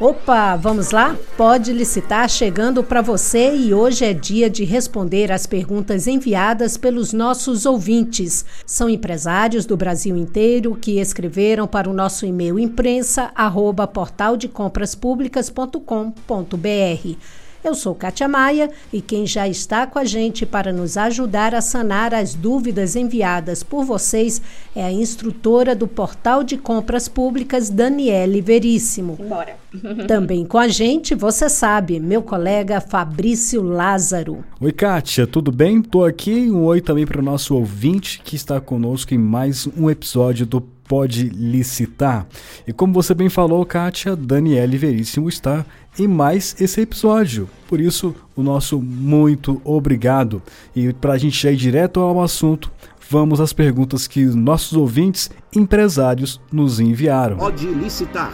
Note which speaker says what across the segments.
Speaker 1: Opa, vamos lá? Pode licitar chegando para você e hoje é dia de responder às perguntas enviadas pelos nossos ouvintes. São empresários do Brasil inteiro que escreveram para o nosso e-mail imprensa@portaldecompraspublicas.com.br. Eu sou Kátia Maia e quem já está com a gente para nos ajudar a sanar as dúvidas enviadas por vocês é a instrutora do Portal de Compras Públicas, Daniele Veríssimo.
Speaker 2: Embora.
Speaker 1: Também com a gente, você sabe, meu colega Fabrício Lázaro.
Speaker 3: Oi, Kátia, tudo bem? Tô aqui. Um oi também para o nosso ouvinte que está conosco em mais um episódio do Pode Licitar. E como você bem falou, Kátia, Daniele Veríssimo está em mais esse episódio. Por isso, o nosso muito obrigado. E para a gente ir direto ao assunto, vamos às perguntas que nossos ouvintes empresários nos enviaram.
Speaker 4: Pode licitar,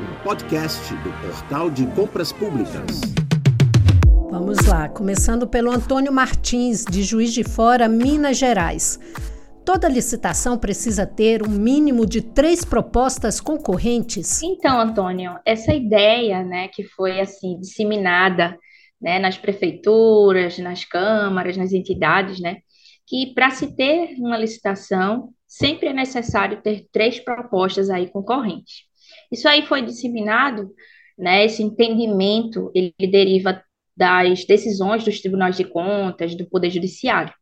Speaker 4: um podcast do Portal de Compras Públicas.
Speaker 1: Vamos lá, começando pelo Antônio Martins, de Juiz de Fora, Minas Gerais. Toda licitação precisa ter um mínimo de três propostas concorrentes?
Speaker 2: Então, Antônio, essa ideia, né, que foi assim disseminada, né, nas prefeituras, nas câmaras, nas entidades, né, que para se ter uma licitação sempre é necessário ter três propostas aí concorrentes. Isso aí foi disseminado, né, esse entendimento, ele deriva das decisões dos tribunais de contas, do Poder Judiciário.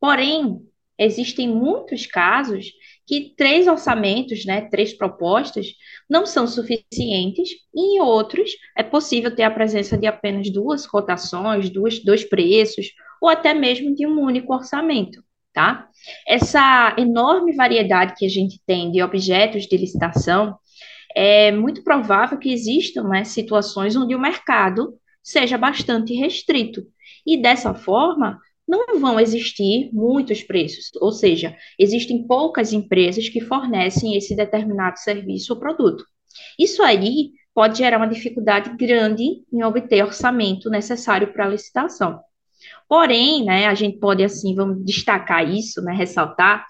Speaker 2: Porém, existem muitos casos que três orçamentos, né, três propostas, não são suficientes, e em outros é possível ter a presença de apenas duas cotações, duas, dois preços, ou até mesmo de um único orçamento, tá? Essa enorme variedade que a gente tem de objetos de licitação, é muito provável que existam né, situações onde o mercado seja bastante restrito. E dessa forma, não vão existir muitos preços, ou seja, existem poucas empresas que fornecem esse determinado serviço ou produto. Isso aí pode gerar uma dificuldade grande em obter orçamento necessário para a licitação. Porém, né, a gente pode assim, vamos destacar isso, né, ressaltar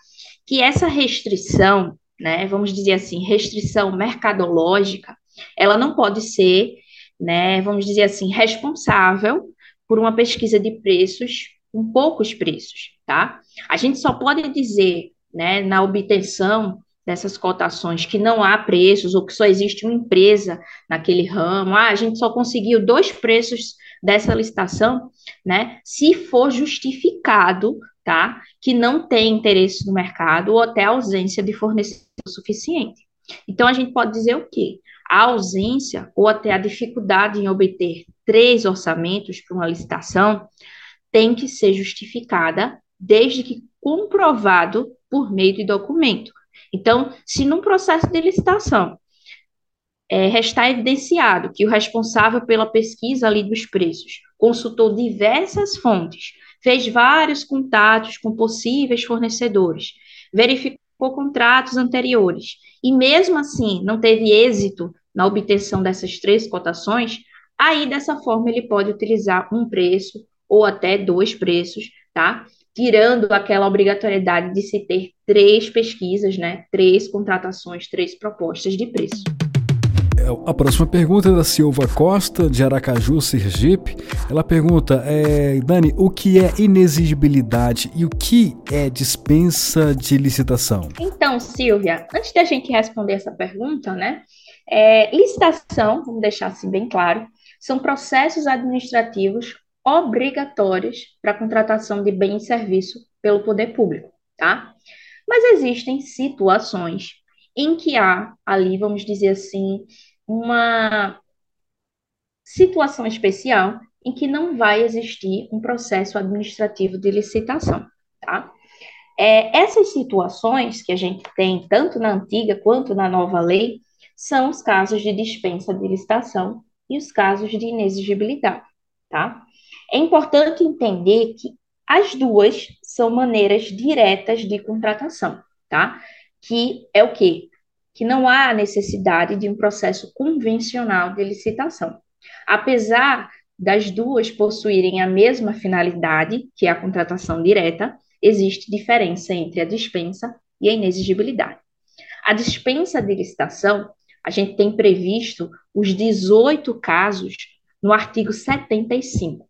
Speaker 2: que essa restrição, né, vamos dizer assim, restrição mercadológica, ela não pode ser, né, vamos dizer assim, responsável por uma pesquisa de preços com poucos preços, tá? A gente só pode dizer, né, na obtenção dessas cotações que não há preços ou que só existe uma empresa naquele ramo, ah, a gente só conseguiu dois preços dessa licitação, né, se for justificado, tá, que não tem interesse no mercado ou até ausência de fornecedor suficiente. Então, a gente pode dizer o quê? A ausência ou até a dificuldade em obter três orçamentos para uma licitação tem que ser justificada desde que comprovado por meio de documento. Então, se num processo de licitação é, restar evidenciado que o responsável pela pesquisa ali dos preços consultou diversas fontes, fez vários contatos com possíveis fornecedores, verificou contratos anteriores e mesmo assim não teve êxito na obtenção dessas três cotações, aí dessa forma ele pode utilizar um preço ou até dois preços, tá? Tirando aquela obrigatoriedade de se ter três pesquisas, né? Três contratações, três propostas de preço.
Speaker 3: É, a próxima pergunta é da Silva Costa, de Aracaju, Sergipe. Ela pergunta, é, Dani, o que é inexigibilidade e o que é dispensa de licitação?
Speaker 2: Então, Silvia, antes da gente responder essa pergunta, né? É, licitação, vamos deixar assim bem claro, são processos administrativos obrigatórias para a contratação de bem e serviço pelo poder público, tá? Mas existem situações em que há ali, vamos dizer assim, uma situação especial em que não vai existir um processo administrativo de licitação, tá? É, essas situações que a gente tem, tanto na antiga quanto na nova lei, são os casos de dispensa de licitação e os casos de inexigibilidade, tá? É importante entender que as duas são maneiras diretas de contratação, tá? Que é o quê? Que não há necessidade de um processo convencional de licitação. Apesar das duas possuírem a mesma finalidade, que é a contratação direta, existe diferença entre a dispensa e a inexigibilidade. A dispensa de licitação a gente tem previsto os 18 casos no artigo 75,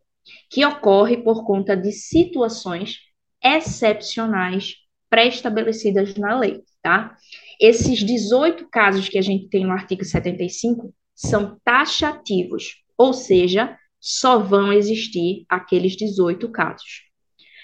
Speaker 2: que ocorre por conta de situações excepcionais pré-estabelecidas na lei, tá? Esses 18 casos que a gente tem no artigo 75 são taxativos, ou seja, só vão existir aqueles 18 casos.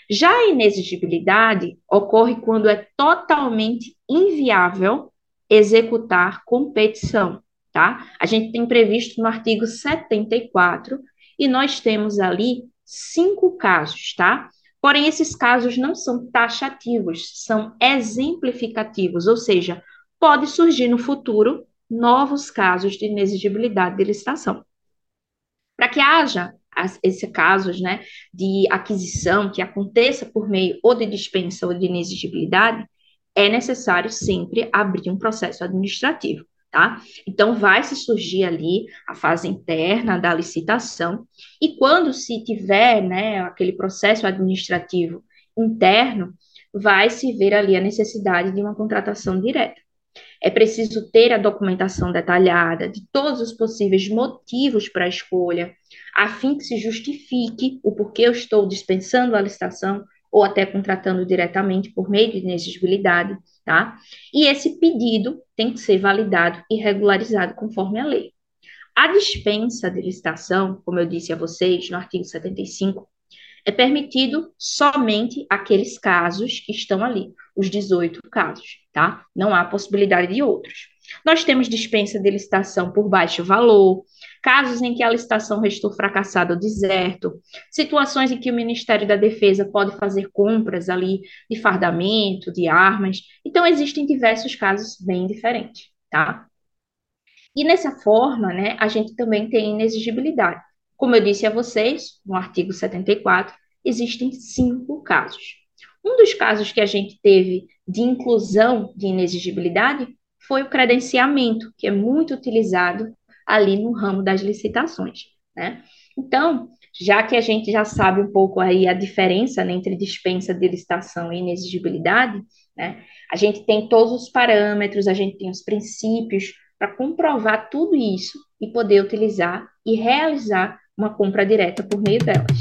Speaker 2: Já a inexigibilidade ocorre quando é totalmente inviável executar competição, tá? A gente tem previsto no artigo 74 e nós temos ali cinco casos, tá? Porém, esses casos não são taxativos, são exemplificativos, ou seja, pode surgir no futuro novos casos de inexigibilidade de licitação. Para que haja esses casos né, de aquisição que aconteça por meio ou de dispensa ou de inexigibilidade, é necessário sempre abrir um processo administrativo, tá? Então, vai se surgir ali a fase interna da licitação, e quando se tiver, né, aquele processo administrativo interno, vai se ver ali a necessidade de uma contratação direta. É preciso ter a documentação detalhada de todos os possíveis motivos para a escolha, a fim que se justifique o porquê eu estou dispensando a licitação ou até contratando diretamente por meio de inexigibilidade, tá? E esse pedido tem que ser validado e regularizado conforme a lei. A dispensa de licitação, como eu disse a vocês no artigo 75, é permitido somente aqueles casos que estão ali, os 18 casos, tá? Não há possibilidade de outros. Nós temos dispensa de licitação por baixo valor, casos em que a licitação restou fracassada ou deserto, situações em que o Ministério da Defesa pode fazer compras ali de fardamento, de armas. Então, existem diversos casos bem diferentes, tá? E nessa forma, né, a gente também tem inexigibilidade. Como eu disse a vocês, no artigo 74, existem cinco casos. Um dos casos que a gente teve de inclusão de inexigibilidade foi o credenciamento, que é muito utilizado ali no ramo das licitações, né? Então, já que a gente já sabe um pouco aí a diferença né, entre dispensa de licitação e inexigibilidade, né? A gente tem todos os parâmetros, a gente tem os princípios para comprovar tudo isso e poder utilizar e realizar uma compra direta por meio delas.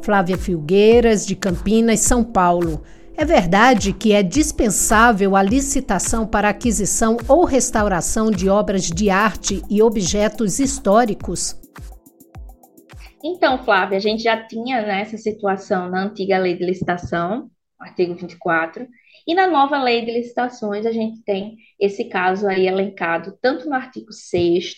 Speaker 1: Flávia Filgueiras, de Campinas, São Paulo. É verdade que é dispensável a licitação para aquisição ou restauração de obras de arte e objetos históricos?
Speaker 2: Então, Flávia, a gente já tinha né, essa situação na antiga lei de licitação, artigo 24, e na nova lei de licitações a gente tem esse caso aí elencado tanto no artigo 6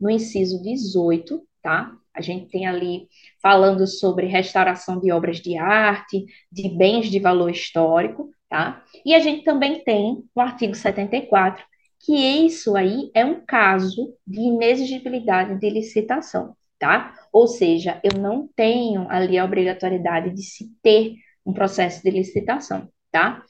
Speaker 2: no inciso 18, tá? A gente tem ali falando sobre restauração de obras de arte, de bens de valor histórico, tá? E a gente também tem no artigo 74 que isso aí é um caso de inexigibilidade de licitação, tá? Ou seja, eu não tenho ali a obrigatoriedade de se ter um processo de licitação, tá?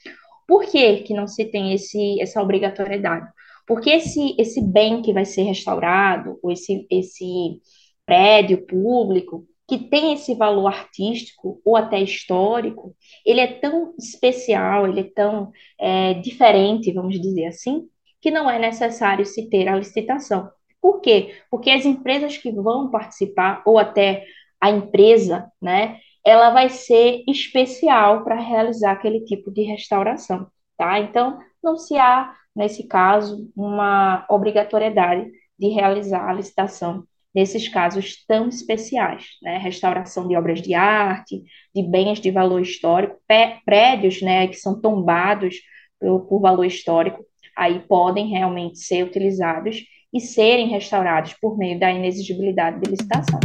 Speaker 2: Por que, que não se tem esse, essa obrigatoriedade? Porque esse, esse bem que vai ser restaurado, ou esse, esse prédio público, que tem esse valor artístico ou até histórico, ele é tão especial, ele é tão é, diferente, vamos dizer assim, que não é necessário se ter a licitação. Por quê? Porque as empresas que vão participar, ou até a empresa, né, ela vai ser especial para realizar aquele tipo de restauração, tá? Então, não se há, nesse caso, uma obrigatoriedade de realizar a licitação nesses casos tão especiais, né? Restauração de obras de arte, de bens de valor histórico, prédios, né, que são tombados por, por valor histórico, aí podem realmente ser utilizados e serem restaurados por meio da inexigibilidade de licitação.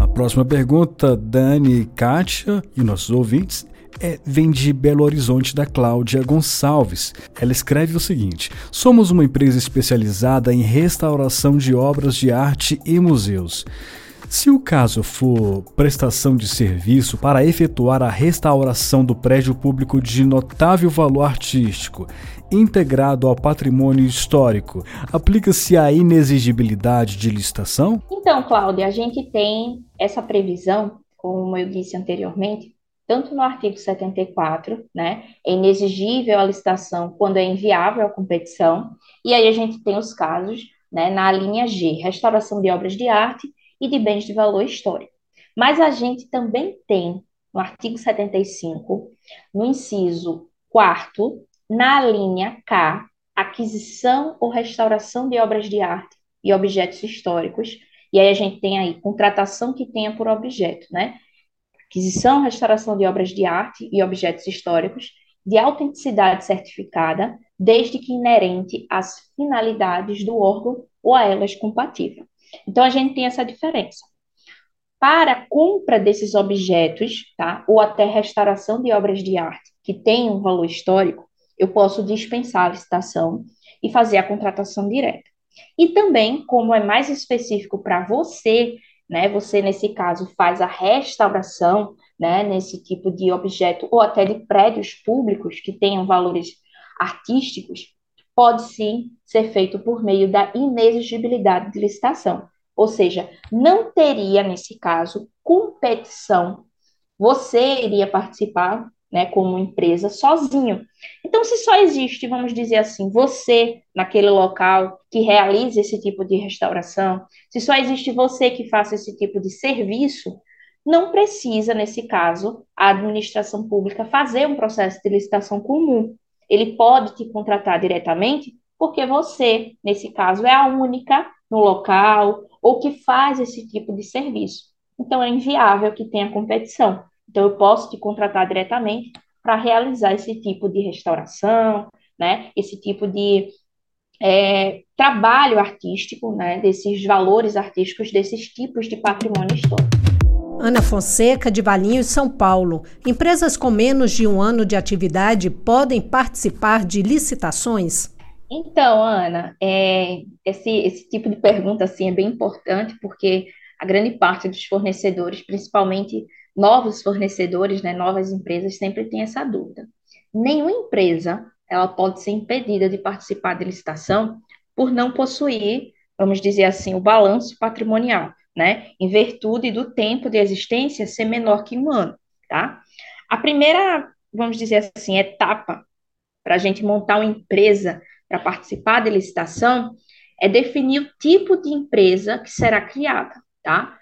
Speaker 3: A próxima pergunta, Dani, Kátia e nossos ouvintes, é, vem de Belo Horizonte da Cláudia Gonçalves. Ela escreve o seguinte: Somos uma empresa especializada em restauração de obras de arte e museus. Se o caso for prestação de serviço para efetuar a restauração do prédio público de notável valor artístico, integrado ao patrimônio histórico, aplica-se a inexigibilidade de licitação?
Speaker 2: Então, Cláudia, a gente tem essa previsão, como eu disse anteriormente, tanto no artigo 74, né, é inexigível a licitação quando é inviável a competição, e aí a gente tem os casos né, na linha G, restauração de obras de arte e de bens de valor histórico. Mas a gente também tem, no artigo 75, no inciso 4 na linha K, aquisição ou restauração de obras de arte e objetos históricos. E aí a gente tem aí contratação que tenha por objeto, né? Aquisição, restauração de obras de arte e objetos históricos de autenticidade certificada, desde que inerente às finalidades do órgão ou a elas compatível. Então a gente tem essa diferença. Para a compra desses objetos, tá? Ou até restauração de obras de arte que têm um valor histórico, eu posso dispensar a licitação e fazer a contratação direta. E também, como é mais específico para você, né, você nesse caso faz a restauração, né, nesse tipo de objeto ou até de prédios públicos que tenham valores artísticos, pode sim ser feito por meio da inexigibilidade de licitação. Ou seja, não teria nesse caso competição. Você iria participar né, como empresa sozinho. Então, se só existe, vamos dizer assim, você naquele local que realiza esse tipo de restauração, se só existe você que faça esse tipo de serviço, não precisa, nesse caso, a administração pública fazer um processo de licitação comum. Ele pode te contratar diretamente, porque você, nesse caso, é a única no local ou que faz esse tipo de serviço. Então, é inviável que tenha competição. Então, eu posso te contratar diretamente para realizar esse tipo de restauração, né? Esse tipo de é, trabalho artístico, né? Desses valores artísticos, desses tipos de patrimônio histórico.
Speaker 1: Ana Fonseca, de Valinhos, São Paulo. Empresas com menos de um ano de atividade podem participar de licitações?
Speaker 2: Então, Ana, é, esse, esse tipo de pergunta assim, é bem importante, porque a grande parte dos fornecedores, principalmente novos fornecedores, né, novas empresas, sempre tem essa dúvida. Nenhuma empresa ela pode ser impedida de participar de licitação por não possuir, vamos dizer assim, o balanço patrimonial, né, em virtude do tempo de existência ser menor que um ano, tá? A primeira, vamos dizer assim, etapa para a gente montar uma empresa para participar de licitação é definir o tipo de empresa que será criada, tá?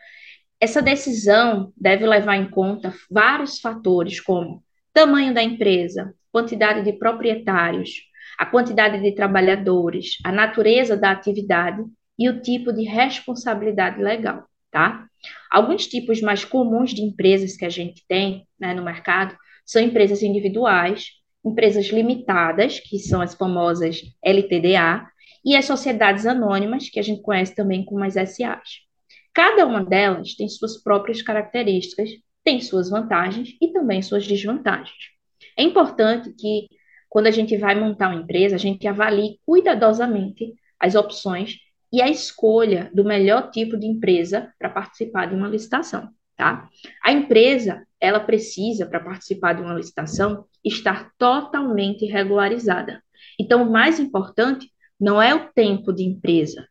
Speaker 2: Essa decisão deve levar em conta vários fatores, como tamanho da empresa, quantidade de proprietários, a quantidade de trabalhadores, a natureza da atividade e o tipo de responsabilidade legal, tá? Alguns tipos mais comuns de empresas que a gente tem né, no mercado são empresas individuais, empresas limitadas, que são as famosas LTDA, e as sociedades anônimas, que a gente conhece também como as SAs. Cada uma delas tem suas próprias características, tem suas vantagens e também suas desvantagens. É importante que, quando a gente vai montar uma empresa, a gente avalie cuidadosamente as opções e a escolha do melhor tipo de empresa para participar de uma licitação, tá? A empresa, ela precisa, para participar de uma licitação, estar totalmente regularizada. Então, o mais importante não é o tempo de empresa,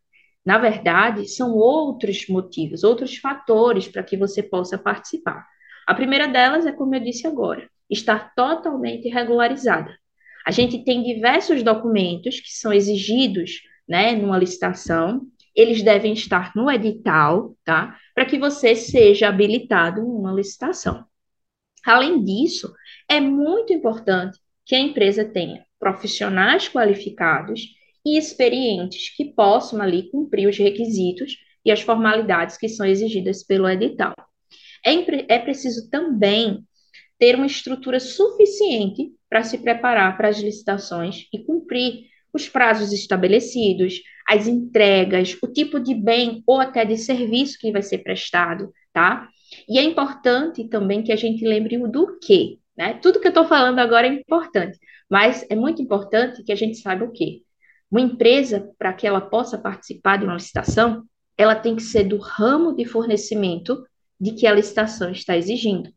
Speaker 2: na verdade, são outros motivos, outros fatores para que você possa participar. A primeira delas é, como eu disse agora, estar totalmente regularizada. A gente tem diversos documentos que são exigidos né, numa licitação, eles devem estar no edital, tá? Para que você seja habilitado numa licitação. Além disso, é muito importante que a empresa tenha profissionais qualificados e experientes que possam ali cumprir os requisitos e as formalidades que são exigidas pelo edital. É, é preciso também ter uma estrutura suficiente para se preparar para as licitações e cumprir os prazos estabelecidos, as entregas, o tipo de bem ou até de serviço que vai ser prestado, tá? E é importante também que a gente lembre o do quê, né? Tudo que eu estou falando agora é importante, mas é muito importante que a gente saiba o quê. Uma empresa, para que ela possa participar de uma licitação, ela tem que ser do ramo de fornecimento de que a licitação está exigindo.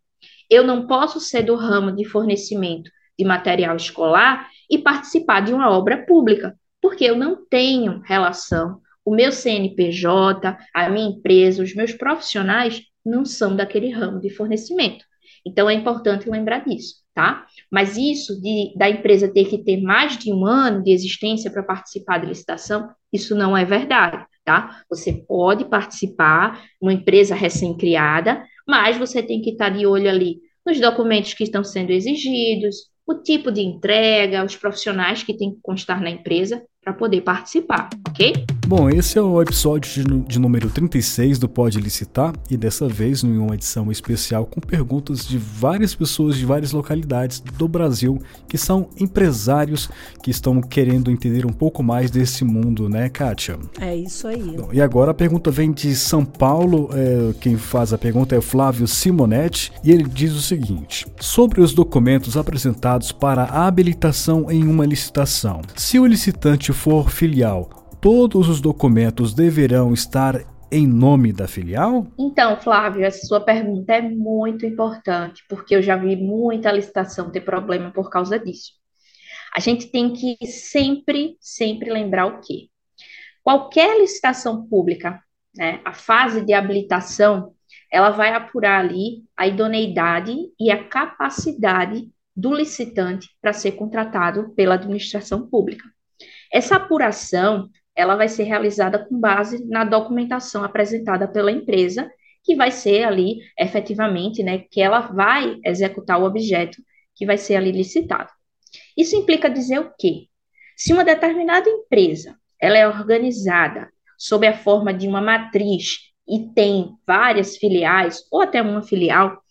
Speaker 2: Eu não posso ser do ramo de fornecimento de material escolar e participar de uma obra pública, porque eu não tenho relação. O meu CNPJ, a minha empresa, os meus profissionais não são daquele ramo de fornecimento. Então é importante lembrar disso, tá? tá? Mas isso de, da empresa ter que ter mais de um ano de existência para participar da licitação, isso não é verdade, tá? Você pode participar, uma empresa recém-criada, mas você tem que estar de olho ali nos documentos que estão sendo exigidos, o tipo de entrega, os profissionais que tem que constar na empresa para poder participar, ok?
Speaker 3: Bom, esse é o episódio de, de, número 36 do Pode Licitar e dessa vez em uma edição especial com perguntas de várias pessoas de várias localidades do Brasil que são empresários que estão querendo entender um pouco mais desse mundo, né, Kátia?
Speaker 1: É isso aí.
Speaker 3: Bom, e agora a pergunta vem de São Paulo, é, quem faz a pergunta é o Flávio Simonetti e ele diz o seguinte: sobre os documentos apresentados para a habilitação em uma licitação, se o licitante for filial todos os documentos deverão estar em nome da filial?
Speaker 2: Então, Flávio, essa sua pergunta é muito importante, porque eu já vi muita licitação ter problema por causa disso. A gente tem que sempre, sempre lembrar o quê? Qualquer licitação pública, né, a fase de habilitação, ela vai apurar ali a idoneidade e a capacidade do licitante para ser contratado pela administração pública. Essa apuração, ela vai ser realizada com base na documentação apresentada pela empresa, que vai ser ali, efetivamente, né, que ela vai executar o objeto que vai ser ali licitado. Isso implica dizer o quê? Se uma determinada empresa, ela é organizada sob a forma de uma matriz e tem várias filiais ou até uma filial,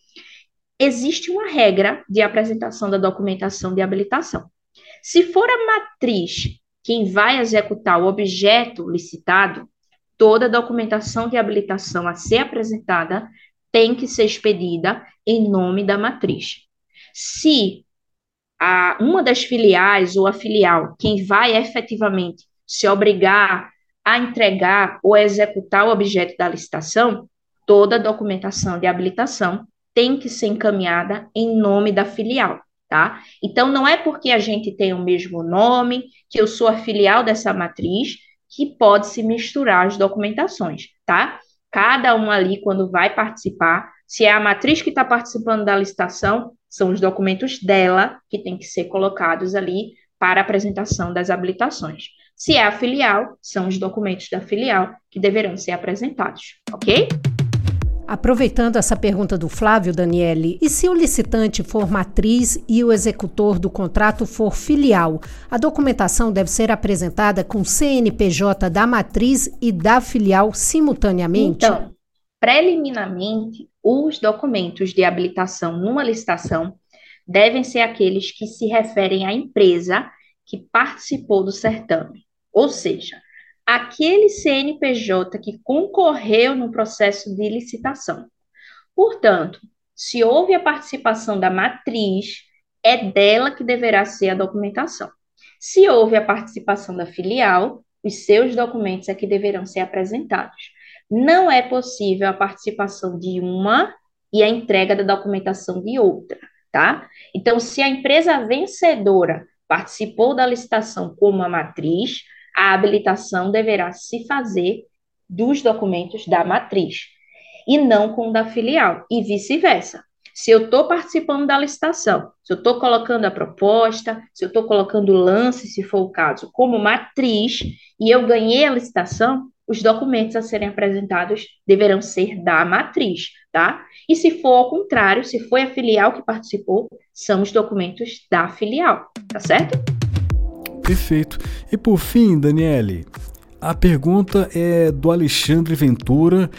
Speaker 2: existe uma regra de apresentação da documentação de habilitação. Se for a matriz quem vai executar o objeto licitado, toda a documentação de habilitação a ser apresentada tem que ser expedida em nome da matriz. Se a, uma das filiais ou a filial, quem vai efetivamente se obrigar a entregar ou executar o objeto da licitação, toda a documentação de habilitação tem que ser encaminhada em nome da filial tá? Então, não é porque a gente tem o mesmo nome, que eu sou a filial dessa matriz, que pode se misturar as documentações, tá? Cada um ali, quando vai participar, se é a matriz que está participando da licitação, são os documentos dela que tem que ser colocados ali para apresentação das habilitações. Se é a filial, são os documentos da filial que deverão ser apresentados, ok?
Speaker 1: Aproveitando essa pergunta do Flávio Daniele, e se o licitante for matriz e o executor do contrato for filial, a documentação deve ser apresentada com CNPJ da matriz e da filial simultaneamente?
Speaker 2: Então, preliminarmente, os documentos de habilitação numa licitação devem ser aqueles que se referem à empresa que participou do certame. Ou seja, aquele CNPJ que concorreu no processo de licitação. Portanto, se houve a participação da matriz, é dela que deverá ser a documentação. Se houve a participação da filial, os seus documentos é que deverão ser apresentados. Não é possível a participação de uma e a entrega da documentação de outra, tá? Então, se a empresa vencedora participou da licitação como a matriz, a habilitação deverá se fazer dos documentos da matriz e não com o da filial, e vice-versa. Se eu estou participando da licitação, se eu estou colocando a proposta, se eu estou colocando o lance, se for o caso, como matriz, e eu ganhei a licitação, os documentos a serem apresentados deverão ser da matriz, tá? E se for ao contrário, se foi a filial que participou, são os documentos da filial, tá certo?
Speaker 3: Perfeito. E por fim, Daniele, a pergunta é do Alexandre Ventura,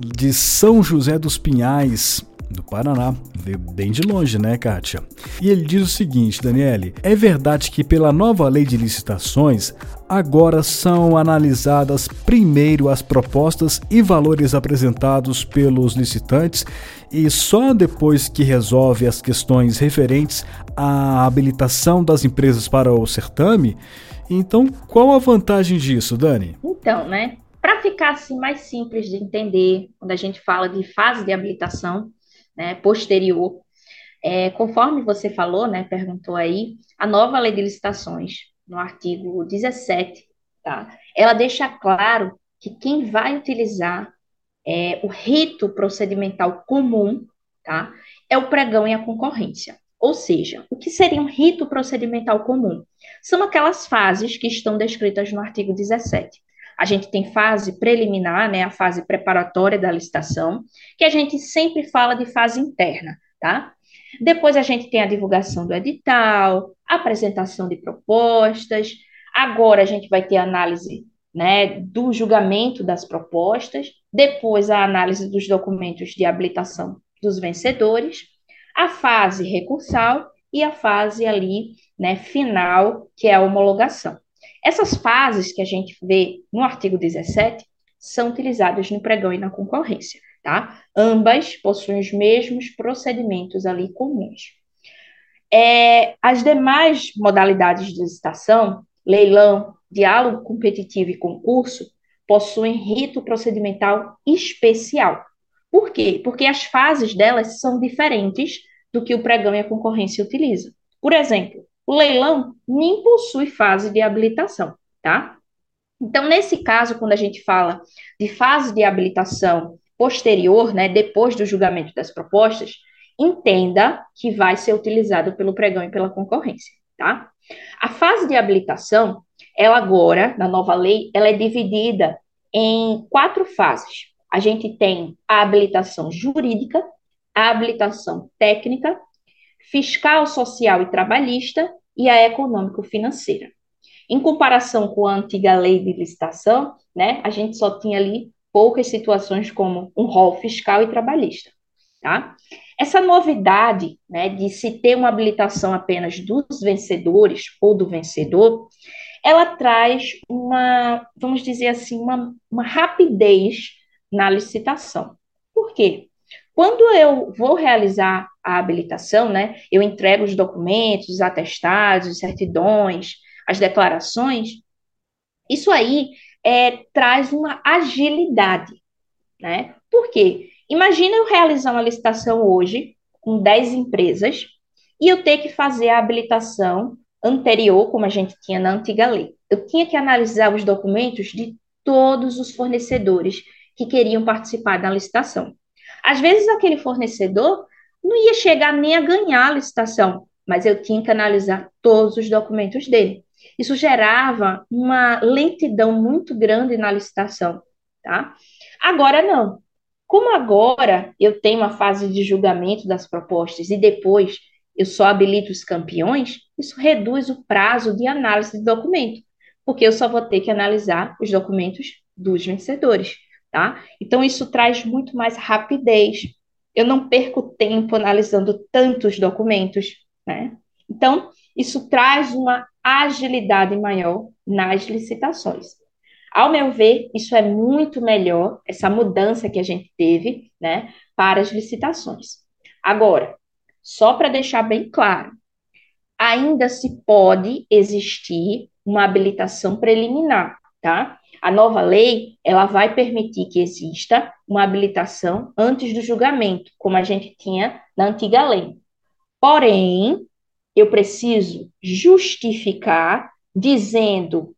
Speaker 3: de São José dos Pinhais, do Paraná. Veio bem de longe, né, Kátia? E ele diz o seguinte, Daniele: é verdade que pela nova lei de licitações, agora são analisadas primeiro as propostas e valores apresentados pelos licitantes e só depois que resolve as questões referentes à habilitação das empresas para o certame? Então, qual a vantagem disso, Dani?
Speaker 2: Então, né? Para ficar assim mais simples de entender, quando a gente fala de fase de habilitação, né, posterior. É, conforme você falou, né, perguntou aí, a nova lei de licitações, no artigo 17, tá, ela deixa claro que quem vai utilizar é, o rito procedimental comum tá, é o pregão e a concorrência. Ou seja, o que seria um rito procedimental comum? São aquelas fases que estão descritas no artigo 17. A gente tem fase preliminar, né, a fase preparatória da licitação, que a gente sempre fala de fase interna, tá? Depois a gente tem a divulgação do edital, apresentação de propostas. Agora a gente vai ter análise né, do julgamento das propostas, depois a análise dos documentos de habilitação dos vencedores, a fase recursal e a fase ali, né, final, que é a homologação. Essas fases que a gente vê no artigo 17 são utilizadas no pregão e na concorrência, tá? Ambas possuem os mesmos procedimentos ali comuns. É, as demais modalidades de licitação, leilão, diálogo competitivo e concurso, possuem rito procedimental especial. Por quê? Porque as fases delas são diferentes do que o pregão e a concorrência utilizam. Por exemplo, o leilão nem possui fase de habilitação, tá? Então, nesse caso, quando a gente fala de fase de habilitação posterior, né, depois do julgamento das propostas, entenda que vai ser utilizado pelo pregão e pela concorrência, tá? A fase de habilitação, ela agora, na nova lei, ela é dividida em quatro fases. A gente tem a habilitação jurídica, a habilitação técnica, fiscal, social e trabalhista e a econômico-financeira. Em comparação com a antiga lei de licitação, né, a gente só tinha ali poucas situações como um rol fiscal e trabalhista, tá? Essa novidade, né, de se ter uma habilitação apenas dos vencedores ou do vencedor, ela traz uma, vamos dizer assim, uma, uma rapidez na licitação. Por quê? Quando eu vou realizar a habilitação, né, eu entrego os documentos, os atestados, as certidões, as declarações, isso aí é, traz uma agilidade, né? Por quê? Imagina eu realizar uma licitação hoje com 10 empresas e eu ter que fazer a habilitação anterior, como a gente tinha na antiga lei. Eu tinha que analisar os documentos de todos os fornecedores que queriam participar da licitação. Às vezes, aquele fornecedor não ia chegar nem a ganhar a licitação, mas eu tinha que analisar todos os documentos dele. Isso gerava uma lentidão muito grande na licitação, tá? Agora não. Como agora eu tenho uma fase de julgamento das propostas e depois eu só habilito os campeões, isso reduz o prazo de análise de documento, porque eu só vou ter que analisar os documentos dos vencedores, tá? Então isso traz muito mais rapidez. Eu não perco tempo analisando tantos documentos, né? Então, isso traz uma agilidade maior nas licitações. Ao meu ver, isso é muito melhor, essa mudança que a gente teve, né, para as licitações. Agora, só para deixar bem claro, ainda se pode existir uma habilitação preliminar, tá? A nova lei, ela vai permitir que exista uma habilitação antes do julgamento, como a gente tinha na antiga lei. Porém, eu preciso justificar dizendo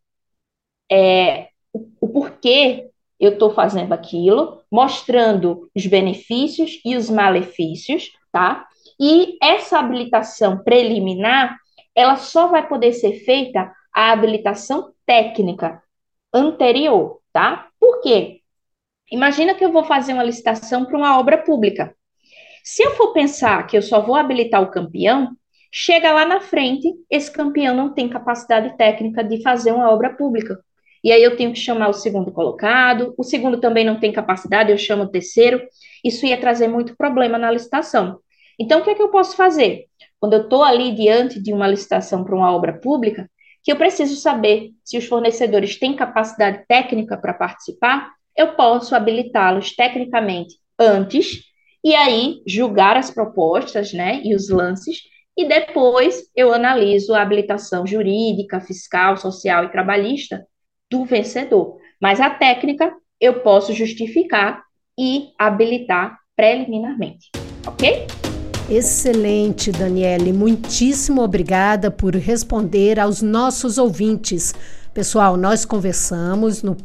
Speaker 2: é, o, o porquê eu estou fazendo aquilo, mostrando os benefícios e os malefícios, tá? E essa habilitação preliminar, ela só vai poder ser feita a habilitação técnica anterior, tá? Por quê? Imagina que eu vou fazer uma licitação para uma obra pública. Se eu for pensar que eu só vou habilitar o campeão, chega lá na frente, esse campeão não tem capacidade técnica de fazer uma obra pública. E aí eu tenho que chamar o segundo colocado, o segundo também não tem capacidade, eu chamo o terceiro. Isso ia trazer muito problema na licitação. Então, o que é que eu posso fazer? Quando eu estou ali diante de uma licitação para uma obra pública, que eu preciso saber se os fornecedores têm capacidade técnica para participar, eu posso habilitá-los tecnicamente antes e aí julgar as propostas, né, e os lances, e depois eu analiso a habilitação jurídica, fiscal, social e trabalhista do vencedor. Mas a técnica eu posso justificar e habilitar preliminarmente, ok?
Speaker 1: Excelente, Daniele. Muitíssimo obrigada por responder aos nossos ouvintes. Pessoal, nós conversamos no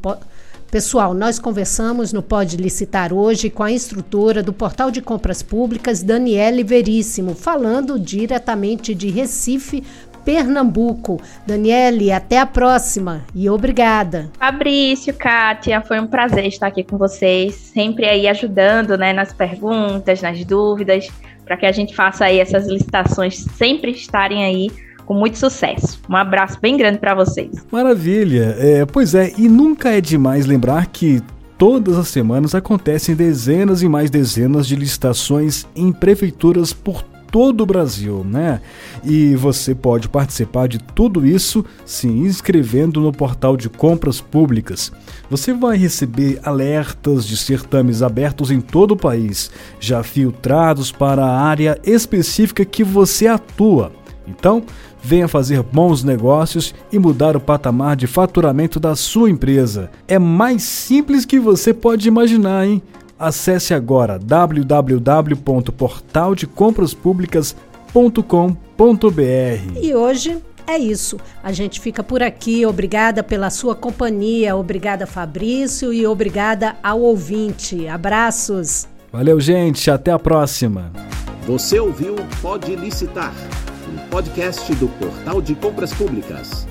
Speaker 1: Pessoal, nós conversamos no Pode Licitar hoje com a instrutora do Portal de Compras Públicas, Daniele Veríssimo, falando diretamente de Recife, Pernambuco. Daniele, até a próxima e obrigada.
Speaker 2: Fabrício, Kátia, foi um prazer estar aqui com vocês, sempre aí ajudando né, nas perguntas, nas dúvidas, para que a gente faça aí essas licitações sempre estarem aí com muito sucesso. Um abraço bem grande para vocês.
Speaker 3: Maravilha. É, pois é, e nunca é demais lembrar que todas as semanas acontecem dezenas e mais dezenas de licitações em prefeituras por todo o Brasil, né? E você pode participar de tudo isso se inscrevendo no portal de compras públicas. Você vai receber alertas de certames abertos em todo o país, já filtrados para a área específica que você atua. Então, venha fazer bons negócios e mudar o patamar de faturamento da sua empresa. É mais simples que você pode imaginar, hein? Acesse agora www.portaldecompraspublicas.com.br.
Speaker 1: E hoje é isso. A gente fica por aqui. Obrigada pela sua companhia. Obrigada, Fabrício, e obrigada ao ouvinte. Abraços.
Speaker 3: Valeu, gente. Até a próxima.
Speaker 4: Você ouviu Pode Licitar, um podcast do Portal de Compras Públicas.